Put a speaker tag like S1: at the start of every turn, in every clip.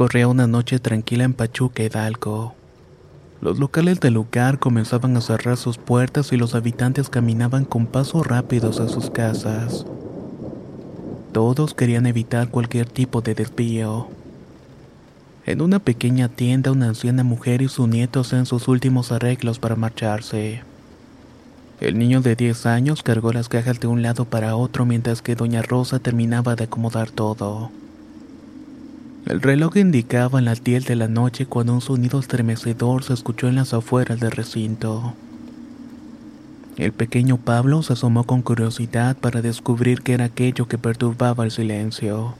S1: Corría una noche tranquila en Pachuca, Hidalgo. Los locales del lugar comenzaban a cerrar sus puertas y los habitantes caminaban con pasos rápidos a sus casas. Todos querían evitar cualquier tipo de desvío. En una pequeña tienda, una anciana mujer y su nieto hacían sus últimos arreglos para marcharse. El niño de 10 años cargó las cajas de un lado para otro mientras que doña Rosa terminaba de acomodar todo. El reloj indicaba en las 10 de la noche cuando un sonido estremecedor se escuchó en las afueras del recinto. El pequeño Pablo se asomó con curiosidad para descubrir qué era aquello que perturbaba el silencio.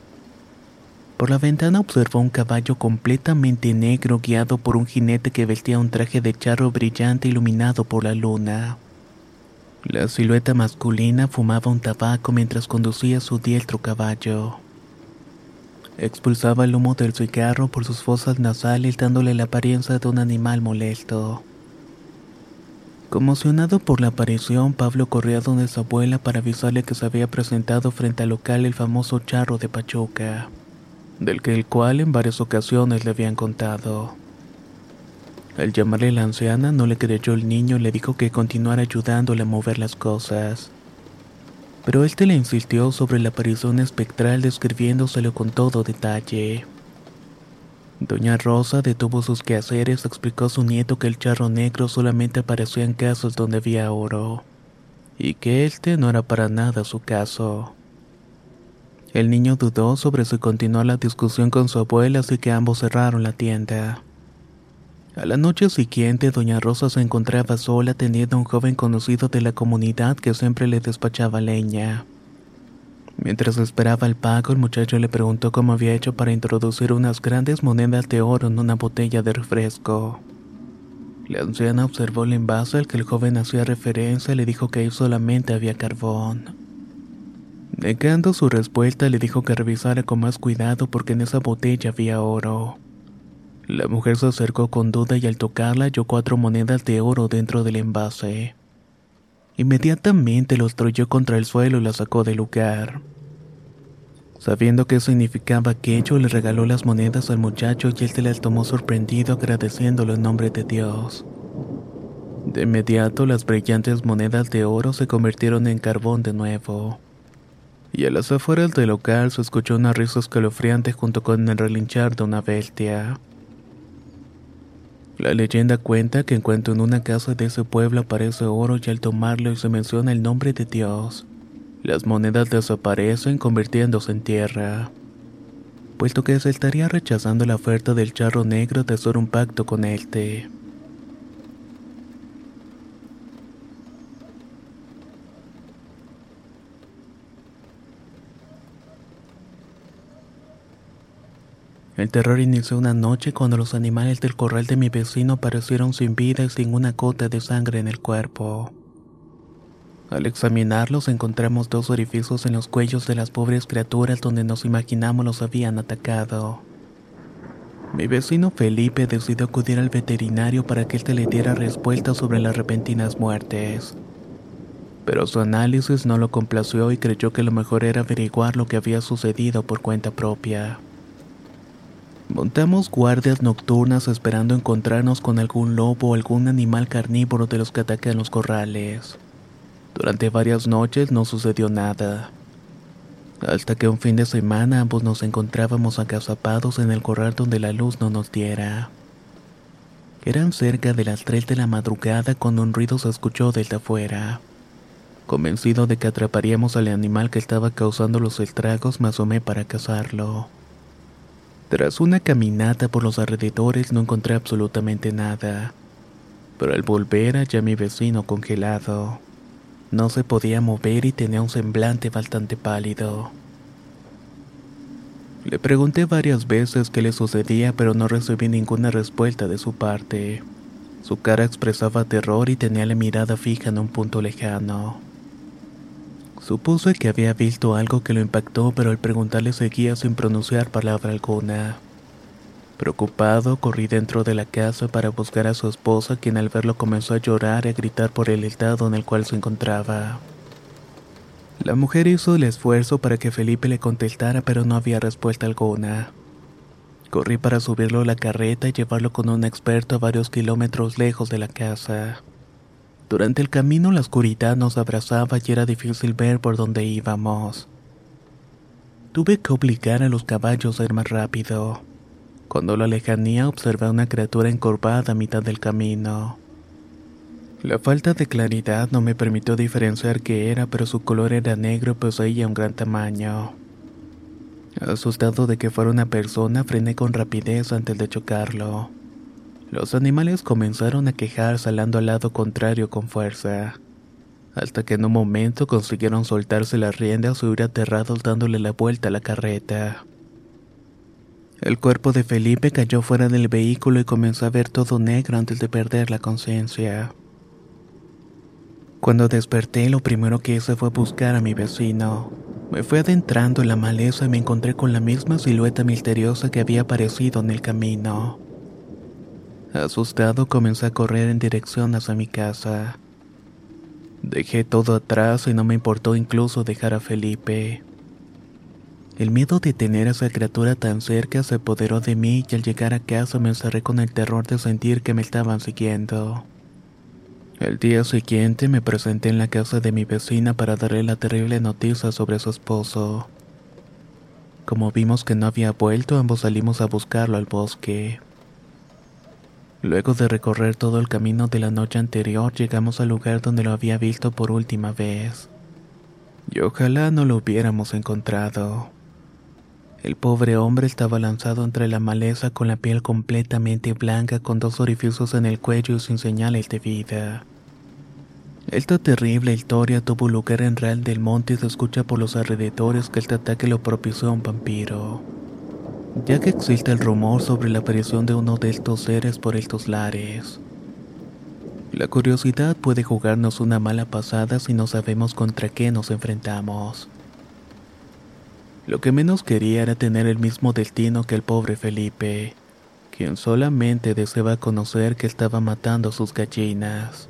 S1: Por la ventana observó un caballo completamente negro guiado por un jinete que vestía un traje de charro brillante iluminado por la luna. La silueta masculina fumaba un tabaco mientras conducía su diestro caballo. Expulsaba el humo del cigarro por sus fosas nasales dándole la apariencia de un animal molesto. Conmocionado por la aparición, Pablo corrió a donde su abuela para avisarle que se había presentado frente al local el famoso charro de Pachuca, del que el cual en varias ocasiones le habían contado. Al llamarle a la anciana no le creyó el niño y le dijo que continuara ayudándole a mover las cosas pero éste le insistió sobre la aparición espectral describiéndoselo con todo detalle. Doña Rosa detuvo sus quehaceres, explicó a su nieto que el charro negro solamente aparecía en casos donde había oro, y que este no era para nada su caso. El niño dudó sobre si continuar la discusión con su abuela, así que ambos cerraron la tienda. A la noche siguiente, doña Rosa se encontraba sola atendiendo a un joven conocido de la comunidad que siempre le despachaba leña. Mientras esperaba el pago, el muchacho le preguntó cómo había hecho para introducir unas grandes monedas de oro en una botella de refresco. La anciana observó el envase al que el joven hacía referencia y le dijo que ahí solamente había carbón. Negando su respuesta, le dijo que revisara con más cuidado porque en esa botella había oro. La mujer se acercó con duda y al tocarla halló cuatro monedas de oro dentro del envase. Inmediatamente lo estrelló contra el suelo y la sacó del lugar. Sabiendo qué significaba aquello, le regaló las monedas al muchacho y él se las tomó sorprendido agradeciéndolo en nombre de Dios. De inmediato las brillantes monedas de oro se convirtieron en carbón de nuevo. Y a las afueras del local se escuchó una risa escalofriante junto con el relinchar de una bestia. La leyenda cuenta que en cuanto en una casa de ese pueblo aparece oro y al tomarlo se menciona el nombre de Dios, las monedas desaparecen convirtiéndose en tierra. Puesto que se estaría rechazando la oferta del charro negro de hacer un pacto con él. El terror inició una noche cuando los animales del corral de mi vecino aparecieron sin vida y sin una gota de sangre en el cuerpo. Al examinarlos encontramos dos orificios en los cuellos de las pobres criaturas donde nos imaginamos los habían atacado. Mi vecino Felipe decidió acudir al veterinario para que éste le diera respuesta sobre las repentinas muertes. Pero su análisis no lo complació y creyó que lo mejor era averiguar lo que había sucedido por cuenta propia. Montamos guardias nocturnas esperando encontrarnos con algún lobo o algún animal carnívoro de los que atacan los corrales. Durante varias noches no sucedió nada. Hasta que un fin de semana ambos nos encontrábamos agazapados en el corral donde la luz no nos diera. Eran cerca de las 3 de la madrugada cuando un ruido se escuchó desde afuera. Convencido de que atraparíamos al animal que estaba causando los estragos, me asomé para cazarlo. Tras una caminata por los alrededores no encontré absolutamente nada, pero al volver hallé a mi vecino congelado. No se podía mover y tenía un semblante bastante pálido. Le pregunté varias veces qué le sucedía, pero no recibí ninguna respuesta de su parte. Su cara expresaba terror y tenía la mirada fija en un punto lejano. Supuse que había visto algo que lo impactó, pero al preguntarle seguía sin pronunciar palabra alguna. Preocupado, corrí dentro de la casa para buscar a su esposa, quien al verlo comenzó a llorar y a gritar por el estado en el cual se encontraba. La mujer hizo el esfuerzo para que Felipe le contestara, pero no había respuesta alguna. Corrí para subirlo a la carreta y llevarlo con un experto a varios kilómetros lejos de la casa. Durante el camino la oscuridad nos abrazaba y era difícil ver por dónde íbamos. Tuve que obligar a los caballos a ir más rápido. Cuando la lejanía observé una criatura encorvada a mitad del camino. La falta de claridad no me permitió diferenciar qué era, pero su color era negro y poseía un gran tamaño. Asustado de que fuera una persona, frené con rapidez antes de chocarlo. Los animales comenzaron a quejar salando al lado contrario con fuerza, hasta que en un momento consiguieron soltarse las riendas y huir aterrados dándole la vuelta a la carreta. El cuerpo de Felipe cayó fuera del vehículo y comenzó a ver todo negro antes de perder la conciencia. Cuando desperté, lo primero que hice fue buscar a mi vecino. Me fui adentrando en la maleza y me encontré con la misma silueta misteriosa que había aparecido en el camino. Asustado, comencé a correr en dirección hacia mi casa. Dejé todo atrás y no me importó incluso dejar a Felipe. El miedo de tener a esa criatura tan cerca se apoderó de mí y al llegar a casa me encerré con el terror de sentir que me estaban siguiendo. El día siguiente me presenté en la casa de mi vecina para darle la terrible noticia sobre su esposo. Como vimos que no había vuelto, ambos salimos a buscarlo al bosque. Luego de recorrer todo el camino de la noche anterior, llegamos al lugar donde lo había visto por última vez. Y ojalá no lo hubiéramos encontrado. El pobre hombre estaba lanzado entre la maleza con la piel completamente blanca con dos orificios en el cuello y sin señales de vida. Esta terrible historia tuvo lugar en Real del Monte y se escucha por los alrededores que este ataque lo propició a un vampiro, ya que existe el rumor sobre la aparición de uno de estos seres por estos lares. La curiosidad puede jugarnos una mala pasada si no sabemos contra qué nos enfrentamos. Lo que menos quería era tener el mismo destino que el pobre Felipe, quien solamente deseaba conocer que estaba matando a sus gallinas.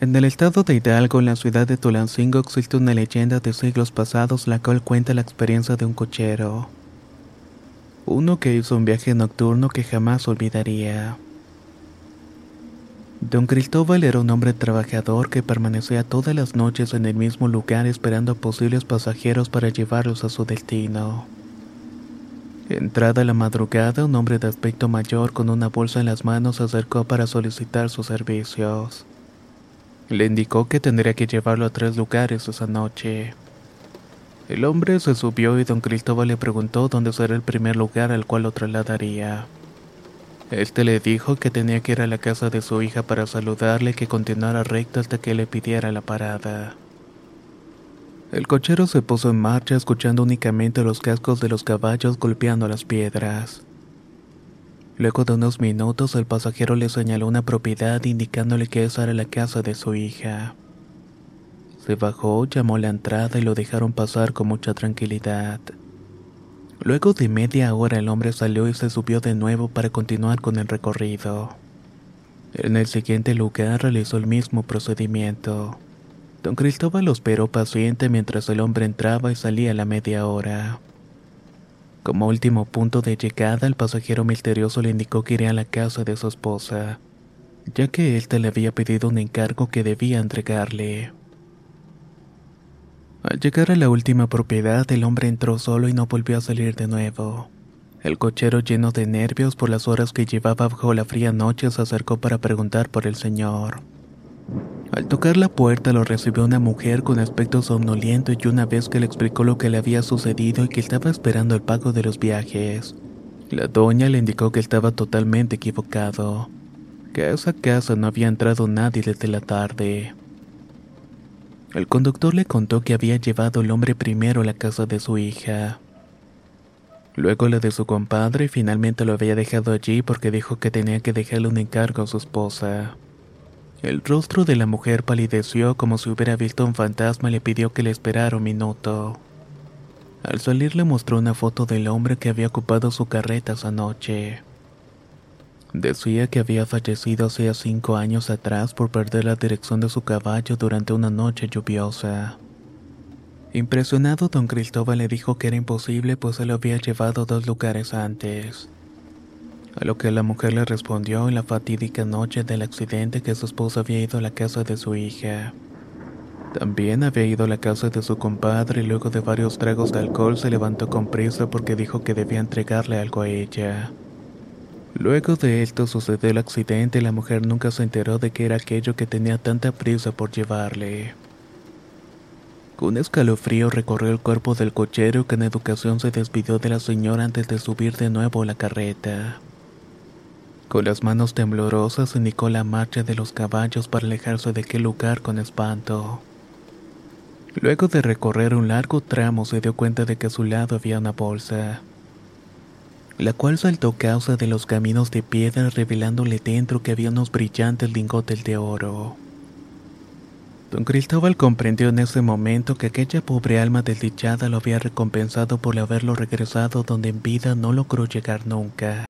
S1: En el estado de Hidalgo, en la ciudad de Tulancingo, existe una leyenda de siglos pasados la cual cuenta la experiencia de un cochero. Uno que hizo un viaje nocturno que jamás olvidaría. Don Cristóbal era un hombre trabajador que permanecía todas las noches en el mismo lugar esperando a posibles pasajeros para llevarlos a su destino. Entrada la madrugada, un hombre de aspecto mayor con una bolsa en las manos se acercó para solicitar sus servicios. Le indicó que tendría que llevarlo a tres lugares esa noche. El hombre se subió y don Cristóbal le preguntó dónde sería el primer lugar al cual lo trasladaría. Este le dijo que tenía que ir a la casa de su hija para saludarle y que continuara recto hasta que le pidiera la parada. El cochero se puso en marcha escuchando únicamente los cascos de los caballos golpeando las piedras. Luego de unos minutos el pasajero le señaló una propiedad indicándole que esa era la casa de su hija. Se bajó, llamó la entrada y lo dejaron pasar con mucha tranquilidad. Luego de media hora el hombre salió y se subió de nuevo para continuar con el recorrido. En el siguiente lugar realizó el mismo procedimiento. Don Cristóbal lo esperó paciente mientras el hombre entraba y salía a la media hora. Como último punto de llegada, el pasajero misterioso le indicó que iría a la casa de su esposa, ya que éste le había pedido un encargo que debía entregarle. Al llegar a la última propiedad, el hombre entró solo y no volvió a salir de nuevo. El cochero lleno de nervios por las horas que llevaba bajo la fría noche se acercó para preguntar por el señor. Al tocar la puerta lo recibió una mujer con aspecto somnoliento y una vez que le explicó lo que le había sucedido y que estaba esperando el pago de los viajes, la doña le indicó que estaba totalmente equivocado, que a esa casa no había entrado nadie desde la tarde. El conductor le contó que había llevado el hombre primero a la casa de su hija, luego la de su compadre y finalmente lo había dejado allí porque dijo que tenía que dejarle un encargo a su esposa. El rostro de la mujer palideció como si hubiera visto un fantasma y le pidió que le esperara un minuto. Al salir le mostró una foto del hombre que había ocupado su carreta esa noche. Decía que había fallecido hacía cinco años atrás por perder la dirección de su caballo durante una noche lluviosa. Impresionado, don Cristóbal le dijo que era imposible pues se lo había llevado a dos lugares antes. A lo que la mujer le respondió en la fatídica noche del accidente que su esposa había ido a la casa de su hija. También había ido a la casa de su compadre y luego de varios tragos de alcohol se levantó con prisa porque dijo que debía entregarle algo a ella. Luego de esto sucedió el accidente y la mujer nunca se enteró de que era aquello que tenía tanta prisa por llevarle. Un escalofrío recorrió el cuerpo del cochero que en educación se despidió de la señora antes de subir de nuevo a la carreta. Con las manos temblorosas indicó la marcha de los caballos para alejarse de aquel lugar con espanto. Luego de recorrer un largo tramo se dio cuenta de que a su lado había una bolsa la cual saltó causa de los caminos de piedra revelándole dentro que había unos brillantes lingotes de oro. Don Cristóbal comprendió en ese momento que aquella pobre alma desdichada lo había recompensado por haberlo regresado donde en vida no logró llegar nunca.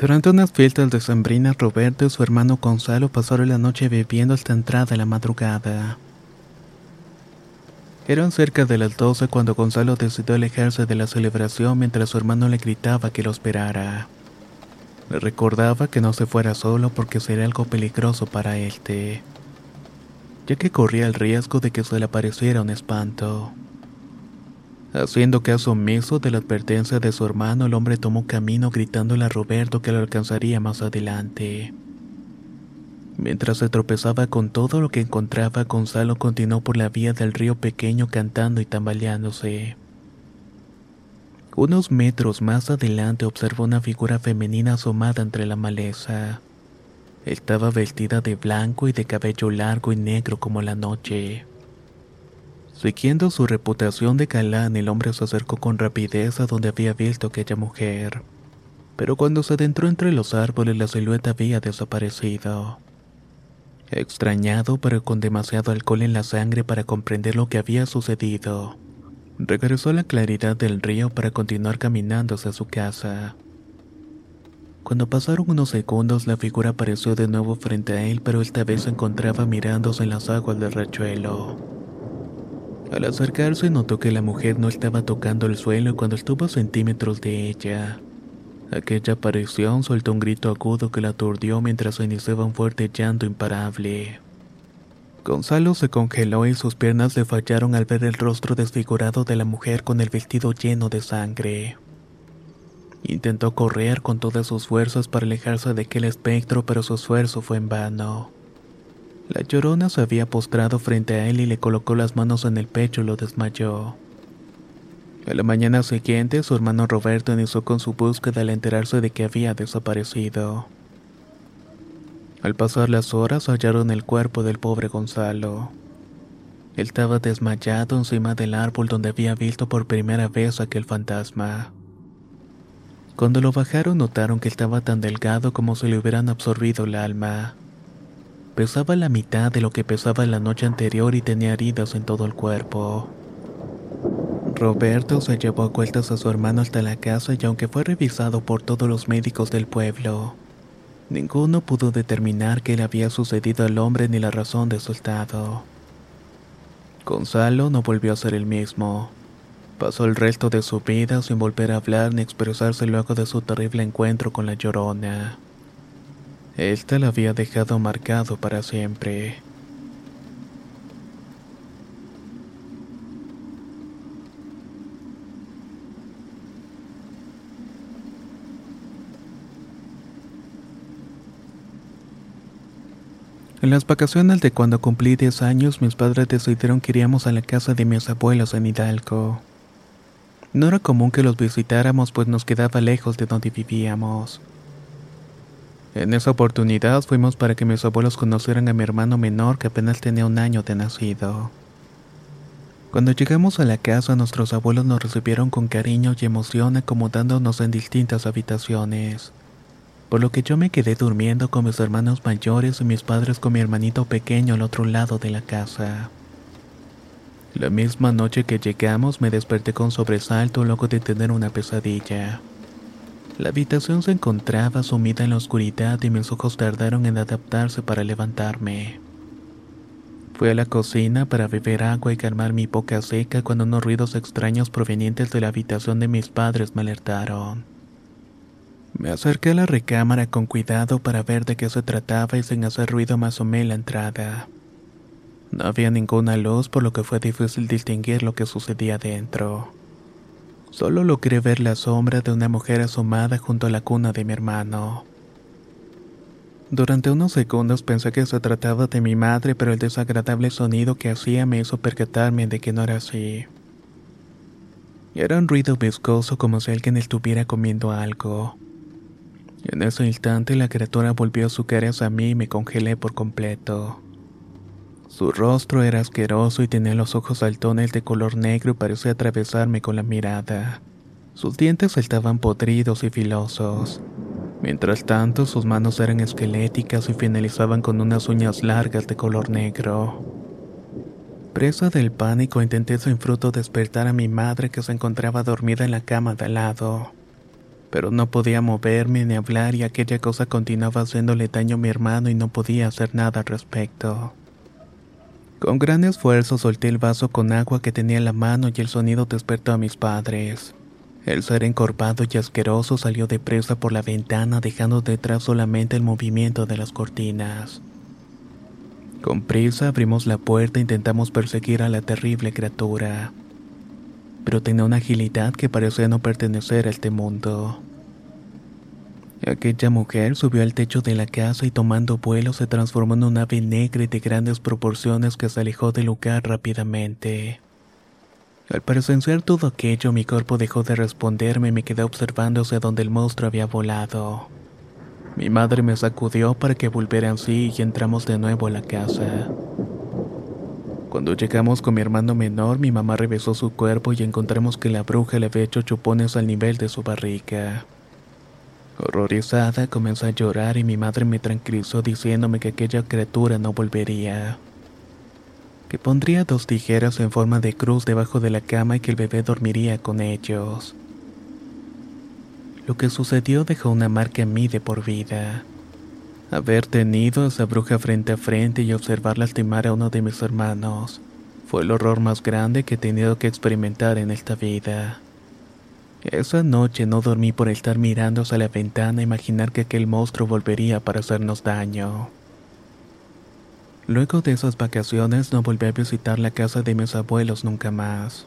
S1: Durante unas fiestas de Sembrina, Roberto y su hermano Gonzalo pasaron la noche bebiendo hasta entrada la madrugada. Eran cerca de las 12 cuando Gonzalo decidió alejarse de la celebración mientras su hermano le gritaba que lo esperara. Le recordaba que no se fuera solo porque sería algo peligroso para él, ya que corría el riesgo de que se le apareciera un espanto. Haciendo caso omiso de la advertencia de su hermano, el hombre tomó camino gritándole a Roberto que lo alcanzaría más adelante. Mientras se tropezaba con todo lo que encontraba, Gonzalo continuó por la vía del río pequeño cantando y tambaleándose. Unos metros más adelante observó una figura femenina asomada entre la maleza. Estaba vestida de blanco y de cabello largo y negro como la noche. Siguiendo su reputación de galán, el hombre se acercó con rapidez a donde había visto aquella mujer. Pero cuando se adentró entre los árboles, la silueta había desaparecido. Extrañado, pero con demasiado alcohol en la sangre para comprender lo que había sucedido, regresó a la claridad del río para continuar caminando hacia su casa. Cuando pasaron unos segundos, la figura apareció de nuevo frente a él, pero esta vez se encontraba mirándose en las aguas del riachuelo. Al acercarse, notó que la mujer no estaba tocando el suelo cuando estuvo a centímetros de ella. Aquella aparición soltó un grito agudo que la aturdió mientras se iniciaba un fuerte llanto imparable. Gonzalo se congeló y sus piernas le fallaron al ver el rostro desfigurado de la mujer con el vestido lleno de sangre. Intentó correr con todas sus fuerzas para alejarse de aquel espectro, pero su esfuerzo fue en vano. La llorona se había postrado frente a él y le colocó las manos en el pecho y lo desmayó. A la mañana siguiente, su hermano Roberto inició con su búsqueda al enterarse de que había desaparecido. Al pasar las horas, hallaron el cuerpo del pobre Gonzalo. Él estaba desmayado encima del árbol donde había visto por primera vez aquel fantasma. Cuando lo bajaron notaron que estaba tan delgado como si le hubieran absorbido el alma. Pesaba la mitad de lo que pesaba la noche anterior y tenía heridas en todo el cuerpo. Roberto se llevó a vueltas a su hermano hasta la casa y aunque fue revisado por todos los médicos del pueblo, ninguno pudo determinar qué le había sucedido al hombre ni la razón de su estado. Gonzalo no volvió a ser el mismo. Pasó el resto de su vida sin volver a hablar ni expresarse luego de su terrible encuentro con la llorona. Esta la había dejado marcado para siempre. En las vacaciones de cuando cumplí 10 años, mis padres decidieron que iríamos a la casa de mis abuelos en Hidalgo. No era común que los visitáramos pues nos quedaba lejos de donde vivíamos. En esa oportunidad fuimos para que mis abuelos conocieran a mi hermano menor que apenas tenía un año de nacido. Cuando llegamos a la casa nuestros abuelos nos recibieron con cariño y emoción acomodándonos en distintas habitaciones, por lo que yo me quedé durmiendo con mis hermanos mayores y mis padres con mi hermanito pequeño al otro lado de la casa. La misma noche que llegamos me desperté con sobresalto luego de tener una pesadilla. La habitación se encontraba sumida en la oscuridad y mis ojos tardaron en adaptarse para levantarme. Fui a la cocina para beber agua y calmar mi boca seca cuando unos ruidos extraños provenientes de la habitación de mis padres me alertaron. Me acerqué a la recámara con cuidado para ver de qué se trataba y sin hacer ruido me asomé la entrada. No había ninguna luz por lo que fue difícil distinguir lo que sucedía dentro. Solo logré ver la sombra de una mujer asomada junto a la cuna de mi hermano. Durante unos segundos pensé que se trataba de mi madre, pero el desagradable sonido que hacía me hizo percatarme de que no era así. Era un ruido viscoso como si alguien estuviera comiendo algo. En ese instante la criatura volvió su cara hacia mí y me congelé por completo. Su rostro era asqueroso y tenía los ojos saltones de color negro y parecía atravesarme con la mirada. Sus dientes estaban podridos y filosos. Mientras tanto, sus manos eran esqueléticas y finalizaban con unas uñas largas de color negro. Presa del pánico, intenté sin fruto despertar a mi madre que se encontraba dormida en la cama de al lado. Pero no podía moverme ni hablar y aquella cosa continuaba haciéndole daño a mi hermano y no podía hacer nada al respecto. Con gran esfuerzo solté el vaso con agua que tenía en la mano y el sonido despertó a mis padres. El ser encorvado y asqueroso salió depresa por la ventana dejando detrás solamente el movimiento de las cortinas. Con prisa abrimos la puerta e intentamos perseguir a la terrible criatura. Pero tenía una agilidad que parecía no pertenecer a este mundo. Aquella mujer subió al techo de la casa y tomando vuelo se transformó en un ave negra de grandes proporciones que se alejó del lugar rápidamente. Al presenciar todo aquello, mi cuerpo dejó de responderme y me quedé observando hacia donde el monstruo había volado. Mi madre me sacudió para que volviera así y entramos de nuevo a la casa. Cuando llegamos con mi hermano menor, mi mamá revisó su cuerpo y encontramos que la bruja le había hecho chupones al nivel de su barriga. Horrorizada, comencé a llorar y mi madre me tranquilizó diciéndome que aquella criatura no volvería. Que pondría dos tijeras en forma de cruz debajo de la cama y que el bebé dormiría con ellos. Lo que sucedió dejó una marca en mí de por vida. Haber tenido a esa bruja frente a frente y observar lastimar a uno de mis hermanos fue el horror más grande que he tenido que experimentar en esta vida. Esa noche no dormí por estar mirando hacia la ventana e imaginar que aquel monstruo volvería para hacernos daño. Luego de esas vacaciones no volví a visitar la casa de mis abuelos nunca más.